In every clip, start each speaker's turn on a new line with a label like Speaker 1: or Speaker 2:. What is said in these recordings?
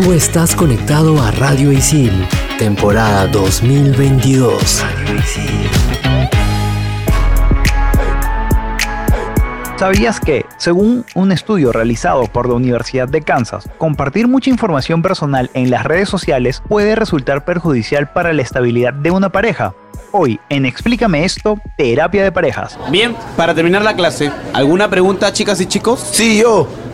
Speaker 1: Tú estás conectado a Radio Isil, temporada 2022.
Speaker 2: ¿Sabías que, según un estudio realizado por la Universidad de Kansas, compartir mucha información personal en las redes sociales puede resultar perjudicial para la estabilidad de una pareja? Hoy, en Explícame esto, terapia de parejas.
Speaker 3: Bien, para terminar la clase, ¿alguna pregunta, chicas y chicos?
Speaker 4: Sí, yo.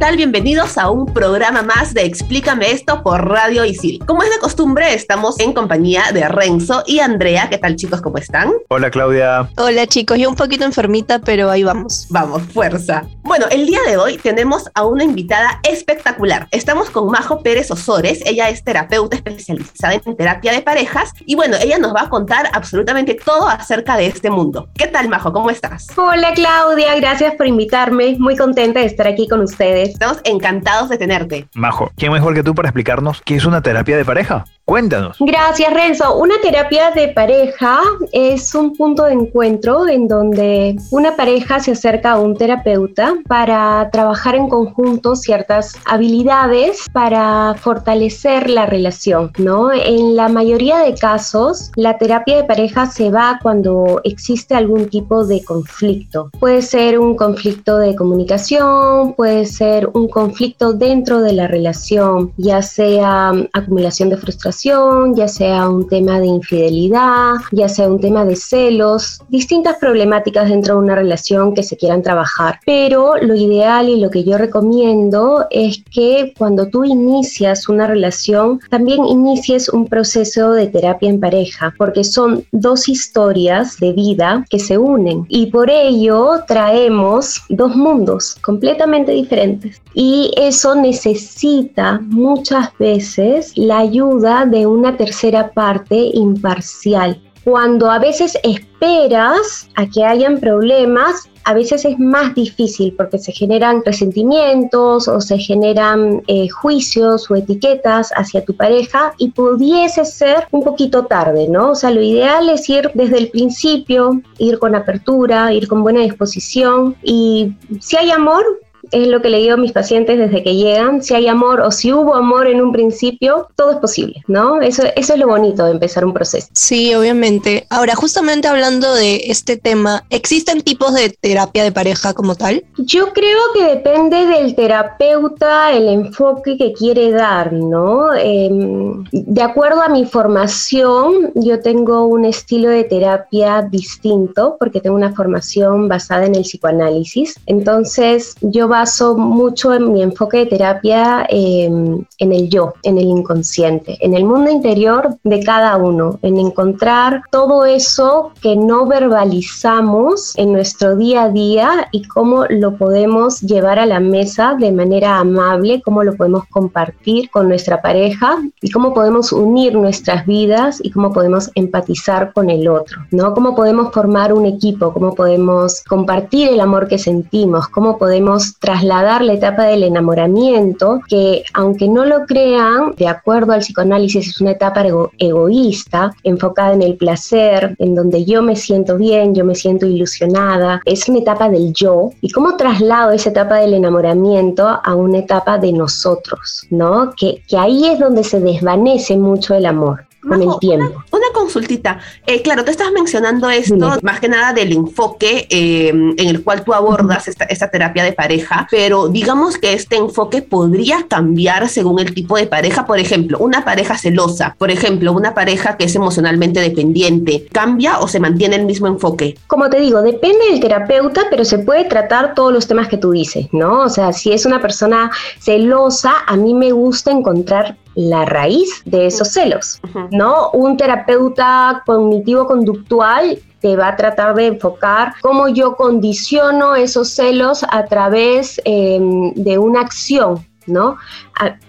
Speaker 5: Tal? Bienvenidos a un programa más de Explícame esto por Radio Isil. Como es de costumbre, estamos en compañía de Renzo y Andrea. ¿Qué tal, chicos? ¿Cómo están?
Speaker 2: Hola, Claudia.
Speaker 6: Hola, chicos. Yo un poquito enfermita, pero ahí vamos.
Speaker 5: Vamos, fuerza. Bueno, el día de hoy tenemos a una invitada espectacular. Estamos con Majo Pérez Osores. Ella es terapeuta especializada en terapia de parejas y bueno, ella nos va a contar absolutamente todo acerca de este mundo. ¿Qué tal, Majo? ¿Cómo estás?
Speaker 7: Hola, Claudia. Gracias por invitarme. Muy contenta de estar aquí con ustedes.
Speaker 5: Estamos encantados de tenerte.
Speaker 2: Majo, ¿quién mejor que tú para explicarnos qué es una terapia de pareja? Cuéntanos.
Speaker 7: Gracias, Renzo. Una terapia de pareja es un punto de encuentro en donde una pareja se acerca a un terapeuta para trabajar en conjunto ciertas habilidades para fortalecer la relación, ¿no? En la mayoría de casos, la terapia de pareja se va cuando existe algún tipo de conflicto. Puede ser un conflicto de comunicación, puede ser un conflicto dentro de la relación, ya sea acumulación de frustración ya sea un tema de infidelidad, ya sea un tema de celos, distintas problemáticas dentro de una relación que se quieran trabajar. Pero lo ideal y lo que yo recomiendo es que cuando tú inicias una relación, también inicies un proceso de terapia en pareja, porque son dos historias de vida que se unen y por ello traemos dos mundos completamente diferentes. Y eso necesita muchas veces la ayuda de una tercera parte imparcial. Cuando a veces esperas a que hayan problemas, a veces es más difícil porque se generan resentimientos o se generan eh, juicios o etiquetas hacia tu pareja y pudiese ser un poquito tarde, ¿no? O sea, lo ideal es ir desde el principio, ir con apertura, ir con buena disposición y si hay amor, es lo que le digo a mis pacientes desde que llegan, si hay amor o si hubo amor en un principio, todo es posible, ¿no? Eso, eso es lo bonito de empezar un proceso.
Speaker 6: Sí, obviamente. Ahora, justamente hablando de este tema, ¿existen tipos de terapia de pareja como tal?
Speaker 7: Yo creo que depende del terapeuta, el enfoque que quiere dar, ¿no? Em, de acuerdo a mi formación, yo tengo un estilo de terapia distinto porque tengo una formación basada en el psicoanálisis. Entonces, yo baso mucho en mi enfoque de terapia em, en el yo, en el inconsciente, en el mundo interior de cada uno, en encontrar todo eso que no verbalizamos en nuestro día a día y cómo lo podemos llevar a la mesa de manera amable, cómo lo podemos compartir con nuestra pareja y cómo podemos unir nuestras vidas y cómo podemos empatizar con el otro, ¿no? Cómo podemos formar un equipo, cómo podemos compartir el amor que sentimos, cómo podemos trasladar la etapa del enamoramiento, que aunque no lo crean, de acuerdo al psicoanálisis es una etapa egoísta, enfocada en el placer, en donde yo me siento bien, yo me siento ilusionada, es una etapa del yo, y cómo traslado esa etapa del enamoramiento a una etapa de nosotros, ¿no? Que, que ahí es donde se desvanece mucho el amor con el tiempo.
Speaker 5: Una, consultita. Eh, claro, tú estás mencionando esto más que nada del enfoque eh, en el cual tú abordas esta, esta, terapia de pareja, pero digamos que este enfoque podría cambiar según el tipo de pareja. Por ejemplo, una pareja celosa, por ejemplo, una pareja que es emocionalmente dependiente, ¿cambia o se mantiene el mismo enfoque?
Speaker 7: Como te digo, depende del terapeuta, pero se puede tratar todos los temas que tú dices, ¿no? O sea, si es una persona celosa, a mí me gusta encontrar la raíz de esos celos, ¿no? Un terapeuta cognitivo-conductual te va a tratar de enfocar cómo yo condiciono esos celos a través em, de una acción, ¿no?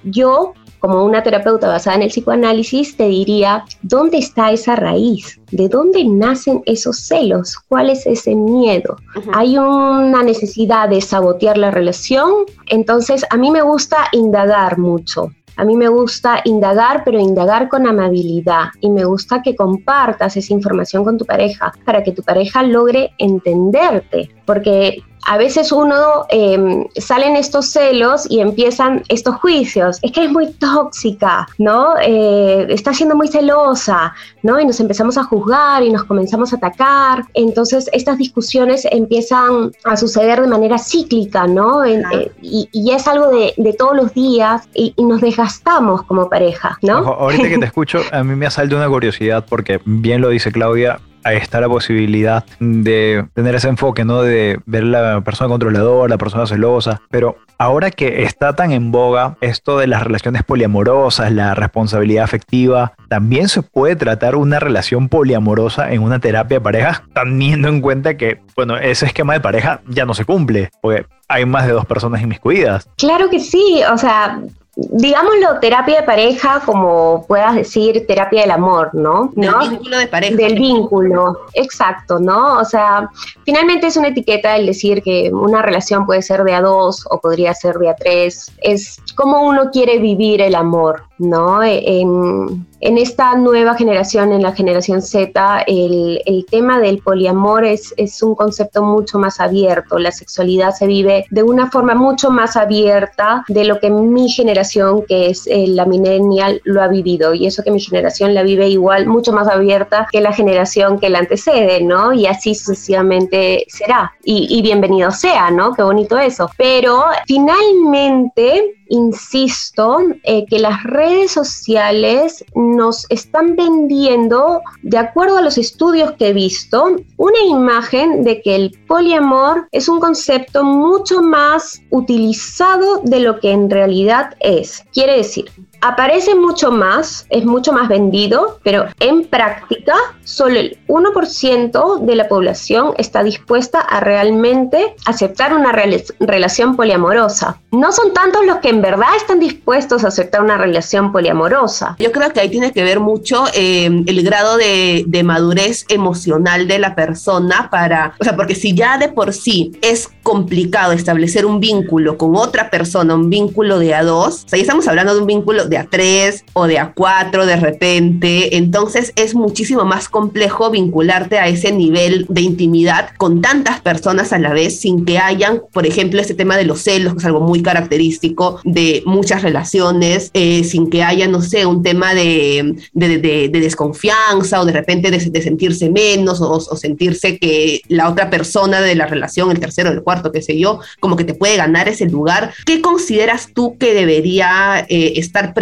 Speaker 7: yo como una terapeuta basada en el psicoanálisis, te diría, ¿dónde está esa raíz? ¿De dónde nacen esos celos? ¿Cuál es ese miedo? ¿Hay una necesidad de sabotear la relación? Entonces, a mí me gusta indagar mucho. A mí me gusta indagar, pero indagar con amabilidad. Y me gusta que compartas esa información con tu pareja para que tu pareja logre entenderte, porque a veces uno eh, salen estos celos y empiezan estos juicios. Es que es muy tóxica, ¿no? Eh, está siendo muy celosa, ¿no? Y nos empezamos a juzgar y nos comenzamos a atacar. Entonces, estas discusiones empiezan a suceder de manera cíclica, ¿no? Eh, y, es algo de, todos los días y, nos desgastamos como pareja, ¿no?
Speaker 2: ahorita que te escucho, a mí me asalta una curiosidad porque bien lo dice Claudia, ahí está la posibilidad de tener ese enfoque, ¿no? De ver la persona controladora, la persona celosa. Pero ahora que está tan en boga esto de las relaciones poliamorosas, la responsabilidad afectiva, también se puede tratar una relación poliamorosa en una terapia de pareja, teniendo en cuenta que, bueno, ese esquema de pareja ya no se cumple, porque hay más de dos personas inmiscuidas.
Speaker 7: Claro que sí, o sea, digámoslo, terapia de pareja, como puedas decir, terapia del amor, ¿no?
Speaker 5: Del vínculo de pareja.
Speaker 7: Del vínculo, exacto, ¿no? O sea, finalmente es una etiqueta el decir que una relación puede ser de a dos o podría ser de a tres. Es como uno quiere vivir el amor, ¿no? En, en esta nueva generación, en la generación Z, el, el tema del poliamor es, es, un concepto mucho más abierto. La sexualidad se vive de una forma mucho más abierta de lo que mi generación, que es eh, la millennial, lo ha vivido. Y eso que mi generación la vive igual, mucho más abierta que la generación que la antecede, ¿no? Y así sucesivamente será. Y, y bienvenido sea, ¿no? Qué bonito eso. Pero finalmente insisto, eh, que las redes sociales nos están vendiendo, de acuerdo a los estudios que he visto, una imagen de que el poliamor es un concepto mucho más utilizado de lo que en realidad es. Quiere decir, aparece mucho más, es mucho más vendido, pero en práctica solo el 1% de la población está dispuesta a realmente aceptar una relación poliamorosa. No son tantos los que en verdad están dispuestos a aceptar una relación poliamorosa.
Speaker 5: Yo creo que ahí tiene que ver mucho em, el grado de, de madurez emocional de la persona para, o sea, porque si ya de por sí es complicado establecer un vínculo con otra persona, un vínculo de a dos, o sea, ya estamos hablando de un vínculo de A3 o de A4 de repente, entonces es muchísimo más complejo vincularte a ese nivel de intimidad con tantas personas a la vez sin que hayan, por ejemplo, este tema de los celos, que es algo muy característico de muchas relaciones, eh, sin que haya, no sé, un tema de, de, desconfianza o de repente de, sentirse menos o, o, sentirse que la otra persona de la relación, el tercero, el cuarto, qué sé yo, como que te puede ganar ese lugar. ¿Qué consideras tú que debería eh, estar presente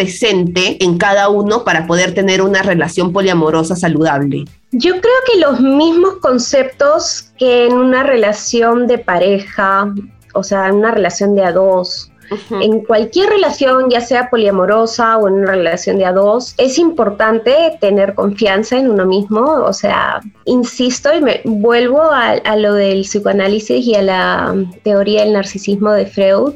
Speaker 5: en cada uno para poder tener una relación poliamorosa saludable?
Speaker 7: Yo creo que los mismos conceptos que en una relación de pareja, o sea, en una relación de a dos, en cualquier relación, ya sea poliamorosa o en una relación de a dos, es importante tener confianza en uno mismo. O sea, insisto y me vuelvo a, a lo del psicoanálisis y a la teoría del narcisismo de Freud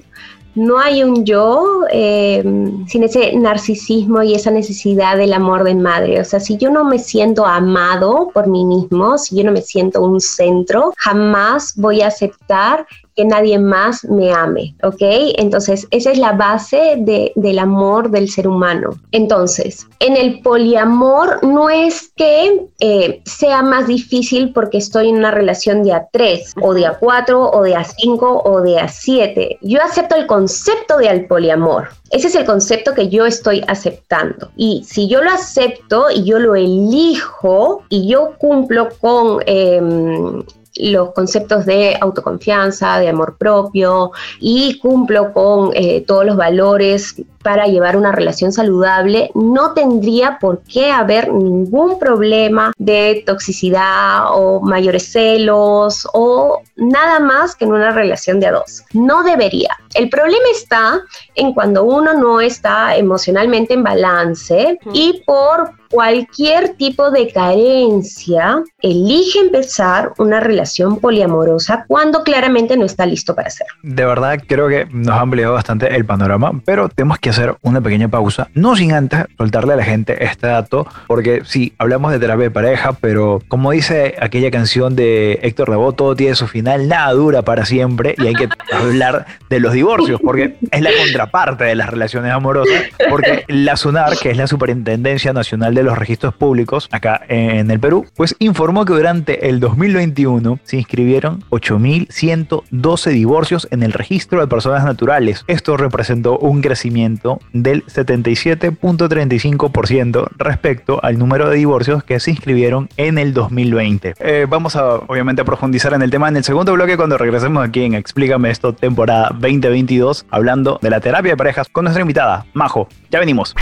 Speaker 7: no hay un yo eh, sin ese narcisismo y esa necesidad del amor de madre. O sea, si yo no me siento amado por mí mismo, si yo no me siento un centro, jamás voy a aceptar que nadie más me ame, ¿ok? Entonces, esa es la base del amor del ser humano. Entonces, en el poliamor no es que eh, sea más difícil porque estoy en una relación de A3 o de A4 o de A5 o de A7. Yo acepto el concepto de al poliamor. Ese es el concepto que yo estoy aceptando. Y si yo lo acepto y yo lo elijo y yo cumplo con em, los conceptos de autoconfianza, de amor propio y cumplo con eh, todos los valores para llevar una relación saludable, no tendría por qué haber ningún problema de toxicidad o mayores celos o nada más que en una relación de a dos. No debería. El problema está en cuando uno no está emocionalmente en balance y por cualquier tipo de carencia elige empezar una relación poliamorosa cuando claramente no está listo para hacerlo.
Speaker 2: De verdad creo que nos ha ampliado bastante el panorama, pero tenemos que hacer una pequeña pausa, no sin antes soltarle a la gente este dato, porque sí, hablamos de terapia de pareja, pero como dice aquella canción de Héctor Lavoe, todo tiene su final, nada dura para siempre y hay que hablar de los divorcios, porque es la contraparte de las relaciones amorosas, porque la SUNAR, que es la Superintendencia Nacional de los registros públicos acá en el Perú, pues informó que durante el 2021 se inscribieron 8.112 divorcios en el registro de personas naturales. Esto representó un crecimiento del 77.35% respecto al número de divorcios que se inscribieron en el 2020. Eh, vamos a obviamente profundizar en el tema en el segundo bloque cuando regresemos aquí en Explícame esto temporada 2022 hablando de la terapia de parejas con nuestra invitada, Majo. Ya venimos.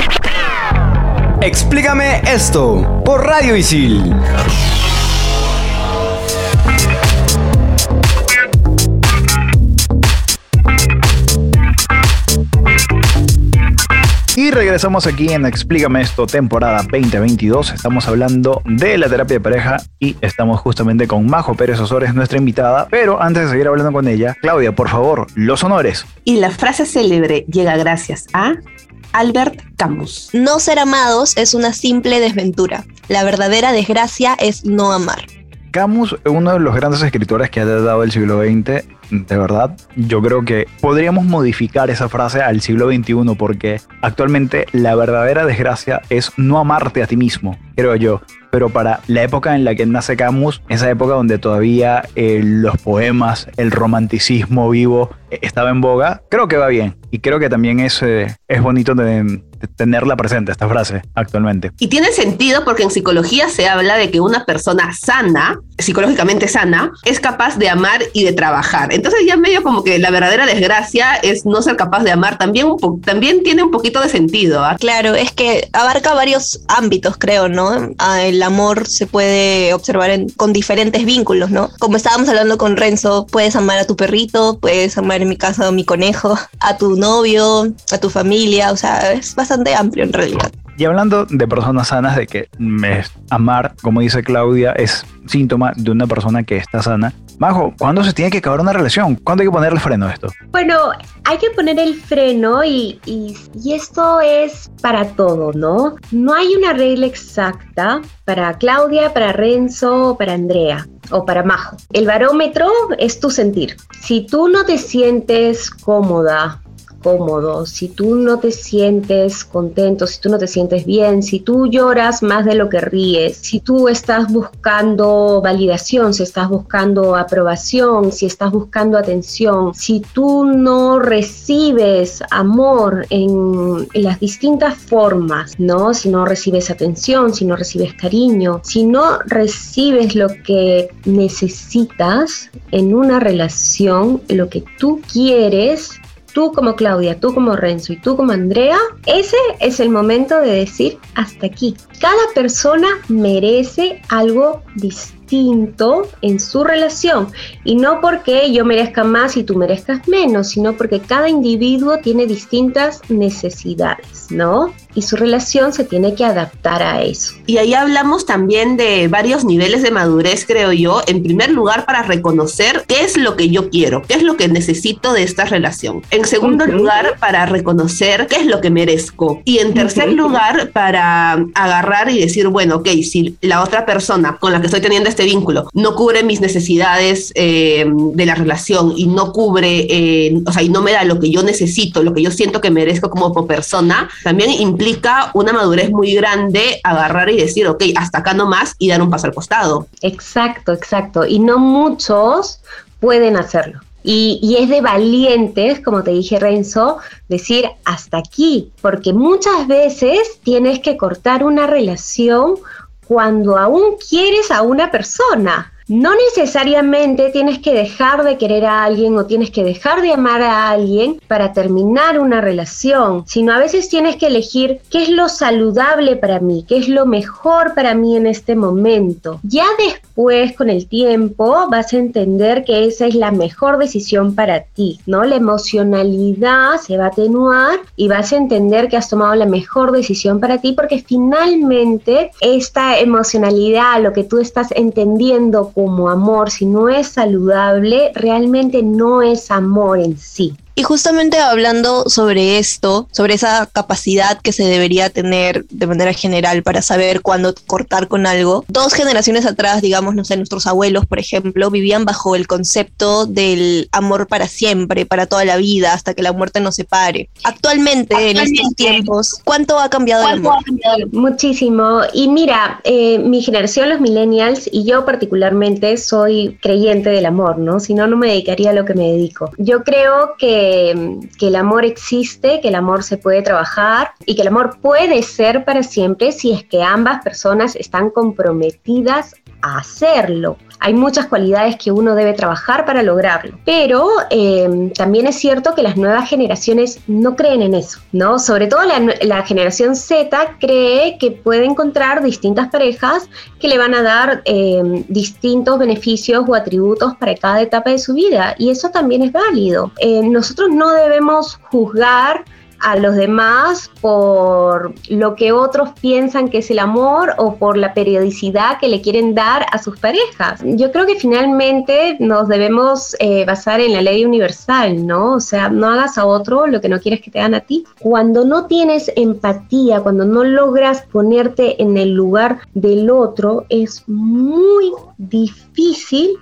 Speaker 8: Explícame esto por Radio Isil.
Speaker 2: Y regresamos aquí en Explícame esto, temporada 2022. Estamos hablando de la terapia de pareja y estamos justamente con Majo Pérez Osores, nuestra invitada. Pero antes de seguir hablando con ella, Claudia, por favor, los honores.
Speaker 5: Y la frase célebre llega gracias a Albert Camus.
Speaker 6: No ser amados es una simple desventura. La verdadera desgracia es no amar.
Speaker 2: Camus, uno de los grandes escritores que ha dado el siglo XX, de verdad, yo creo que podríamos modificar esa frase al siglo XXI porque actualmente la verdadera desgracia es no amarte a ti mismo, creo yo. Pero para la época en la que nace Camus, esa época donde todavía eh, los poemas, el romanticismo vivo estaba en boga, creo que va bien. Y creo que también es, eh, es bonito de, tenerla presente, esta frase, actualmente.
Speaker 5: Y tiene sentido porque en psicología se habla de que una persona sana, psicológicamente sana, es capaz de amar y de trabajar. Entonces ya medio como que la verdadera desgracia es no ser capaz de amar, también, también tiene un poquito de sentido. ¿ah?
Speaker 6: Claro, es que abarca varios ámbitos, creo, ¿no? Ah, el amor se puede observar con diferentes vínculos, ¿no? Como estábamos hablando con Renzo, puedes amar a tu perrito, puedes amar en mi caso a mi conejo, a tu novio, a tu familia, o sea, es bastante amplio en realidad.
Speaker 2: Y hablando de personas sanas, de que amar, como dice Claudia, es síntoma de una persona que está sana. Majo, ¿cuándo se tiene que acabar una relación? ¿Cuándo hay que ponerle freno a esto?
Speaker 7: Bueno, hay que poner el freno y, y, y esto es para todo, ¿no? No hay una regla exacta para Claudia, para Renzo, para Andrea o para Majo. El barómetro es tu sentir. Si tú no te sientes cómoda cómodo, si tú no te sientes contento, si tú no te sientes bien, si tú lloras más de lo que ríes, si tú estás buscando validación, si estás buscando aprobación, si estás buscando atención, si tú no recibes amor en, las distintas formas, ¿no? Si no recibes atención, si no recibes cariño, si no recibes lo que necesitas en una relación, lo que tú quieres, tú como Claudia, tú como Renzo y tú como Andrea, ese es el momento de decir hasta aquí. Cada persona merece algo distinto en su relación y no porque yo merezca más y tú merezcas menos, sino porque cada individuo tiene distintas necesidades, ¿no? Y su relación se tiene que adaptar a eso.
Speaker 5: Y ahí hablamos también de varios niveles de madurez, creo yo. En primer lugar, para reconocer qué es lo que yo quiero, qué es lo que necesito de esta relación. En segundo lugar, para reconocer qué es lo que merezco. Y en tercer lugar, para agarrar y decir, bueno, ok, si la otra persona con la que estoy teniendo este este vínculo no cubre mis necesidades eh, de la relación y no cubre, eh, o sea, y no me da lo que yo necesito, lo que yo siento que merezco como persona, también implica una madurez muy grande agarrar y decir, ok, hasta acá no más y dar un paso al costado.
Speaker 7: Exacto, exacto. Y no muchos pueden hacerlo. Y, y, es de valientes, como te dije Renzo, decir hasta aquí, porque muchas veces tienes que cortar una relación cuando aún quieres a una persona, no necesariamente tienes que dejar de querer a alguien o tienes que dejar de amar a alguien para terminar una relación, sino a veces tienes que elegir qué es lo saludable para mí, qué es lo mejor para mí en este momento. Ya después, con el tiempo, vas a entender que esa es la mejor decisión para ti, ¿no? La emocionalidad se va a atenuar y vas a entender que has tomado la mejor decisión para ti porque finalmente esta emocionalidad, lo que tú estás entendiendo como amor, si no es saludable, realmente no es amor en sí.
Speaker 6: Y justamente hablando sobre esto, sobre esa capacidad que se debería tener de manera general para saber cuándo cortar con algo, dos generaciones atrás, digamos, no sé, nuestros abuelos, por ejemplo, vivían bajo el concepto del amor para siempre, para toda la vida, hasta que la muerte nos separe. Actualmente, en estos tiempos, ¿cuánto ha cambiado el amor?
Speaker 7: Muchísimo. Y mira, eh, mi generación, los millennials, y yo particularmente soy creyente del amor, ¿no? Si no, no me dedicaría a lo que me dedico. Yo creo que que, el amor existe, que el amor se puede trabajar y que el amor puede ser para siempre si es que ambas personas están comprometidas hacerlo. Hay muchas cualidades que uno debe trabajar para lograrlo, pero eh, también es cierto que las nuevas generaciones no creen en eso, ¿no? Sobre todo la, generación Z cree que puede encontrar distintas parejas que le van a dar eh, distintos beneficios o atributos para cada etapa de su vida y eso también es válido. Eh, nosotros no debemos juzgar a los demás por lo que otros piensan que es el amor o por la periodicidad que le quieren dar a sus parejas. Yo creo que finalmente nos debemos eh, basar en la ley universal, ¿no? O sea, no hagas a otro lo que no quieres que te hagan a ti. Cuando no tienes empatía, cuando no logras ponerte en el lugar del otro, es muy difícil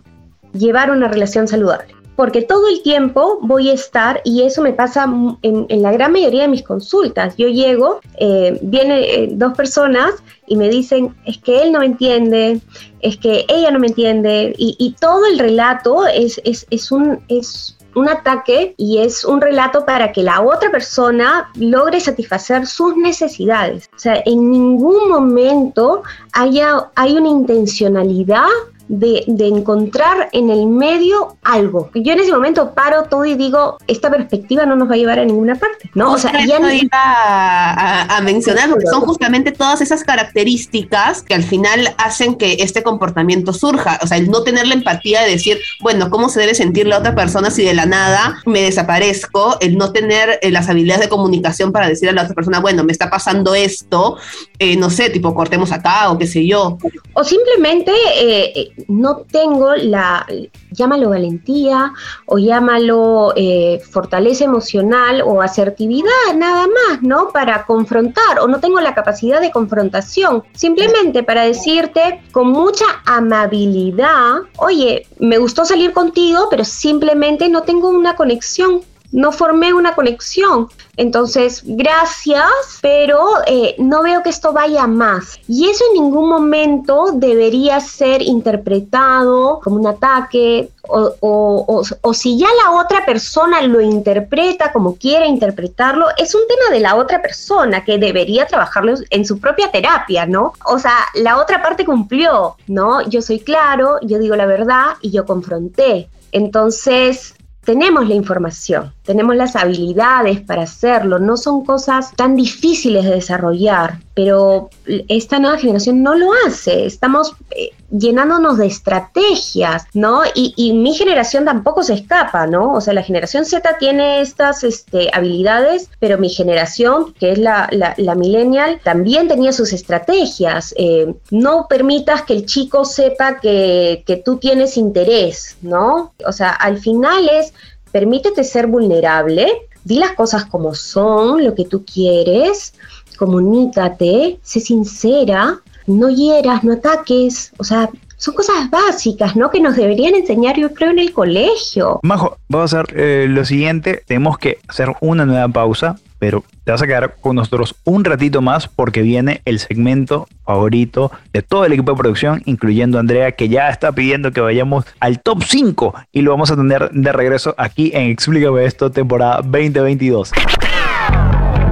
Speaker 7: llevar una relación saludable porque todo el tiempo voy a estar, y eso me pasa en, la gran mayoría de mis consultas. Yo llego, eh, vienen eh, dos personas y me dicen, es que él no me entiende, es que ella no me entiende, y, todo el relato es, es, un... Es, un ataque y es un relato para que la otra persona logre satisfacer sus necesidades. O sea, en ningún momento haya, hay una intencionalidad de, encontrar en el medio algo. Yo en ese momento paro todo y digo, esta perspectiva no nos va a llevar a ninguna parte, ¿no?
Speaker 5: O sea, ya no iba a, mencionar, porque son justamente todas esas características que al final hacen que este comportamiento surja. O sea, el no tener la empatía de decir, bueno, ¿cómo se debe sentir la otra persona si de la nada me desaparezco? El no tener eh, las habilidades de comunicación para decir a la otra persona, bueno, me está pasando esto, eh, no sé, tipo, cortemos acá o qué sé yo.
Speaker 7: O simplemente eh, no tengo la, llámalo valentía o llámalo eh, fortaleza emocional o asertividad, nada más, ¿no? Para confrontar o no tengo la capacidad de confrontación, simplemente para decirte con mucha amabilidad, oye, me gustó salir contigo, pero simplemente no tengo una conexión no formé una conexión. Entonces, gracias, pero eh, no veo que esto vaya más. Y eso en ningún momento debería ser interpretado como un ataque o, o, si ya la otra persona lo interpreta como quiere interpretarlo, es un tema de la otra persona que debería trabajarlo en su propia terapia, ¿no? O sea, la otra parte cumplió, ¿no? Yo soy claro, yo digo la verdad y yo confronté. Entonces, tenemos la información, tenemos las habilidades para hacerlo, no son cosas tan difíciles de desarrollar, pero esta nueva generación no lo hace, estamos eh, llenándonos de estrategias, ¿no? Y, mi generación tampoco se escapa, ¿no? O sea, la generación Z tiene estas este, habilidades, pero mi generación, que es la, millennial, también tenía sus estrategias. Eh, no permitas que el chico sepa que, que tú tienes interés, ¿no? O sea, al final es, permítete ser vulnerable, di las cosas como son, lo que tú quieres, comunícate, sé sincera, no hieras, no ataques, o sea, son cosas básicas, ¿no? Que nos deberían enseñar, yo creo, en el colegio.
Speaker 2: Majo, vamos a hacer eh, lo siguiente, tenemos que hacer una nueva pausa, pero te vas a quedar con nosotros un ratito más porque viene el segmento favorito de todo el equipo de producción, incluyendo a Andrea, que ya está pidiendo que vayamos al top 5 y lo vamos a tener de regreso aquí en Explícame esto, temporada 2022.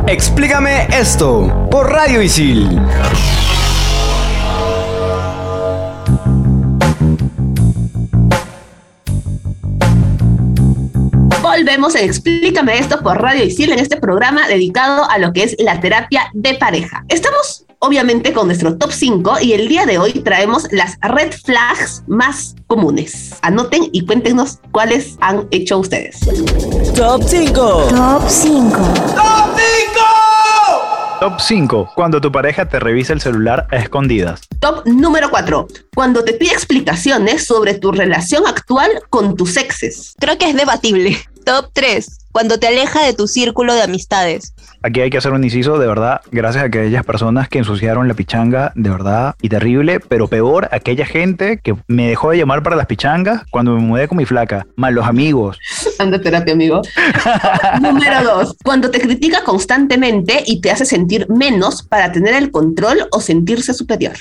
Speaker 8: Explícame esto por Radio Isil.
Speaker 5: Volvemos en Explícame esto por Radio Isil en este programa dedicado a lo que es la terapia de pareja. Estamos obviamente con nuestro top 5 y el día de hoy traemos las red flags más comunes. Anoten y cuéntenos cuáles han hecho ustedes.
Speaker 8: Top 5.
Speaker 1: Top 5.
Speaker 3: ¡Top 5!
Speaker 2: Top 5. Cuando tu pareja te revisa el celular a escondidas.
Speaker 5: Top número 4. Cuando te pide explicaciones sobre tu relación actual con tus exes.
Speaker 6: Creo que es debatible. Top 3. Cuando te aleja de tu círculo de amistades.
Speaker 2: Aquí hay que hacer un inciso, de verdad, gracias a aquellas personas que ensuciaron la pichanga, de verdad, y terrible, pero peor, aquella gente que me dejó de llamar para las pichangas cuando me mudé con mi flaca, más los amigos.
Speaker 5: Anda terapia, amigo. Número 2. Cuando te critica constantemente y te hace sentir menos para tener el control o sentirse superior.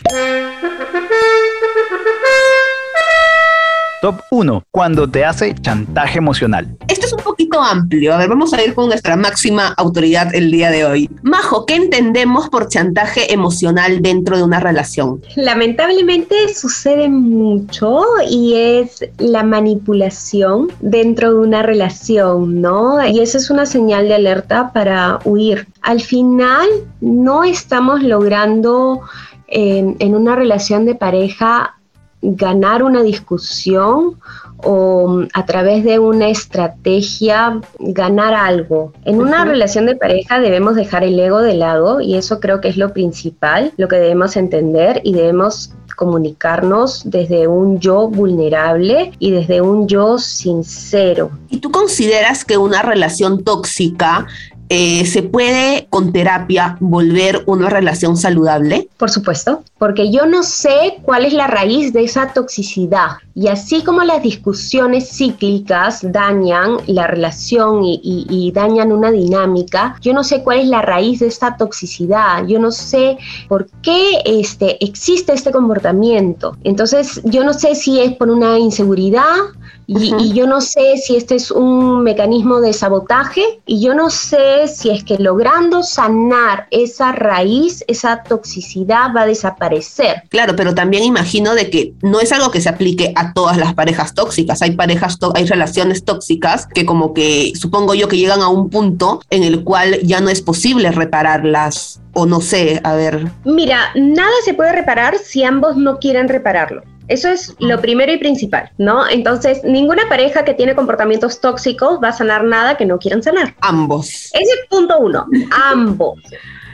Speaker 2: Top 1. Cuando te hace chantaje emocional.
Speaker 5: Esto es un amplio. A ver, vamos a ir con nuestra máxima autoridad el día de hoy. Majo, ¿qué entendemos por chantaje emocional dentro de una relación?
Speaker 7: Lamentablemente sucede mucho y es la manipulación dentro de una relación, ¿no? Y eso es una señal de alerta para huir. Al final no estamos logrando eh, en una relación de pareja ganar una discusión o mm, a través de una estrategia ganar algo. En una relación de pareja debemos dejar el ego de lado y eso creo que es lo principal, lo que debemos entender y debemos comunicarnos desde un yo vulnerable y desde un yo sincero.
Speaker 5: ¿Y tú consideras que una relación tóxica eh, ¿se puede con terapia volver una relación saludable?
Speaker 7: Por supuesto, porque yo no sé cuál es la raíz de esa toxicidad. Y así como las discusiones cíclicas dañan la relación y, dañan una dinámica, yo no sé cuál es la raíz de esta toxicidad. Yo no sé por qué este, existe este comportamiento. Entonces, yo no sé si es por una inseguridad. Y, yo no sé si este es un mecanismo de sabotaje y yo no sé si es que logrando sanar esa raíz, esa toxicidad va a desaparecer.
Speaker 5: Claro, pero también imagino de que no es algo que se aplique a todas las parejas tóxicas. Hay parejas, hay relaciones tóxicas que como que supongo yo que llegan a un punto en el cual ya no es posible repararlas o no sé, a ver.
Speaker 7: Mira, nada se puede reparar si ambos no quieren repararlo. Eso es lo primero y principal, ¿no? Entonces, ninguna pareja que tiene comportamientos tóxicos va a sanar nada que no quieran sanar.
Speaker 5: Ambos.
Speaker 7: Ese es punto uno, ambos.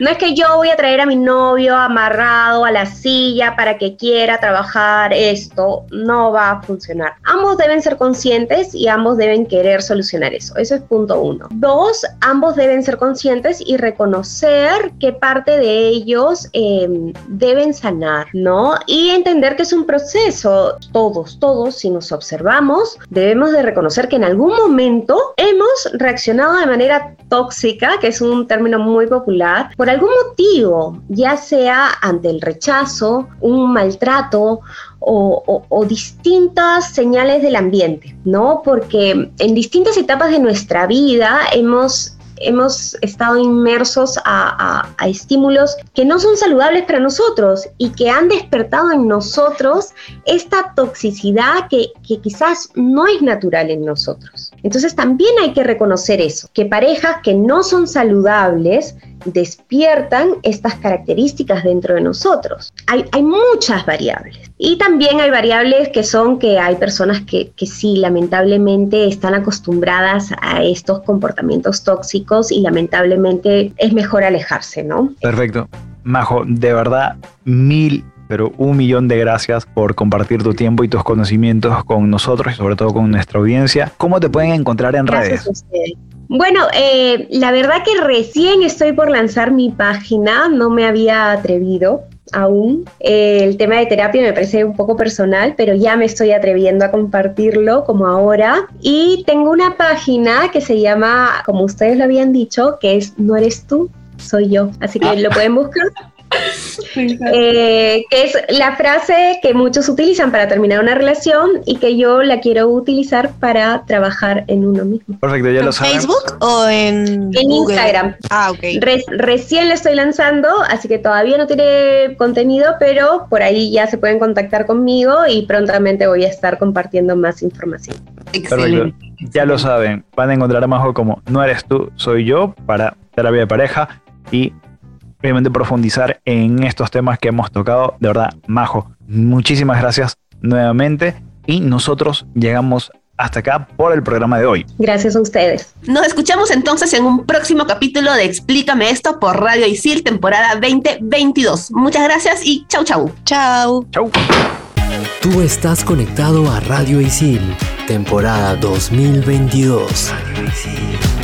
Speaker 7: No es que yo voy a traer a mi novio amarrado a la silla para que quiera trabajar esto, no va a funcionar. Ambos deben ser conscientes y ambos deben querer solucionar eso. Eso es punto uno. Dos, ambos deben ser conscientes y reconocer qué parte de ellos eh, deben sanar, ¿no? Y entender que es un proceso. Todos, todos, si nos observamos, debemos de reconocer que en algún momento hemos reaccionado de manera tóxica, que es un término muy popular, por algún motivo, ya sea ante el rechazo, un maltrato o, o- o distintas señales del ambiente, ¿no? Porque en distintas etapas de nuestra vida hemos hemos estado inmersos a, a- a estímulos que no son saludables para nosotros y que han despertado en nosotros esta toxicidad que, que quizás no es natural en nosotros. Entonces también hay que reconocer eso, que parejas que no son saludables despiertan estas características dentro de nosotros. Hay, hay muchas variables. Y también hay variables que son que hay personas que, que sí, lamentablemente están acostumbradas a estos comportamientos tóxicos y lamentablemente es mejor alejarse, ¿no?
Speaker 2: Perfecto. Majo, de verdad, mil, pero un millón de gracias por compartir tu tiempo y tus conocimientos con nosotros y sobre todo con nuestra audiencia. ¿Cómo te pueden encontrar en
Speaker 7: Gracias
Speaker 2: redes?
Speaker 7: Bueno, eh, la verdad que recién estoy por lanzar mi página, no me había atrevido aún. Eh, el tema de terapia me parece un poco personal, pero ya me estoy atreviendo a compartirlo como ahora. Y tengo una página que se llama, como ustedes lo habían dicho, que es No eres tú, soy yo. Así que lo pueden buscar. Eh, que es la frase que muchos utilizan para terminar una relación y que yo la quiero utilizar para trabajar en uno mismo.
Speaker 2: Perfecto, ya lo
Speaker 6: ¿En
Speaker 2: saben.
Speaker 6: Facebook o en,
Speaker 7: En
Speaker 6: Google?
Speaker 7: Instagram.
Speaker 6: Ah, ok.
Speaker 7: Re- recién la estoy lanzando, así que todavía no tiene contenido, pero por ahí ya se pueden contactar conmigo y prontamente voy a estar compartiendo más información.
Speaker 2: Perfecto.
Speaker 5: Excelente.
Speaker 2: Ya lo saben, van a encontrar a Majo como No eres tú, soy yo para terapia de pareja y obviamente profundizar en estos temas que hemos tocado. De verdad, Majo, muchísimas gracias nuevamente y nosotros llegamos hasta acá por el programa de hoy.
Speaker 7: Gracias a ustedes.
Speaker 5: Nos escuchamos entonces en un próximo capítulo de Explícame esto por Radio Isil, temporada 2022. Muchas gracias y chau chau.
Speaker 6: Chau.
Speaker 2: Chau.
Speaker 1: Tú estás conectado a Radio Isil, temporada 2022. Radio Isil.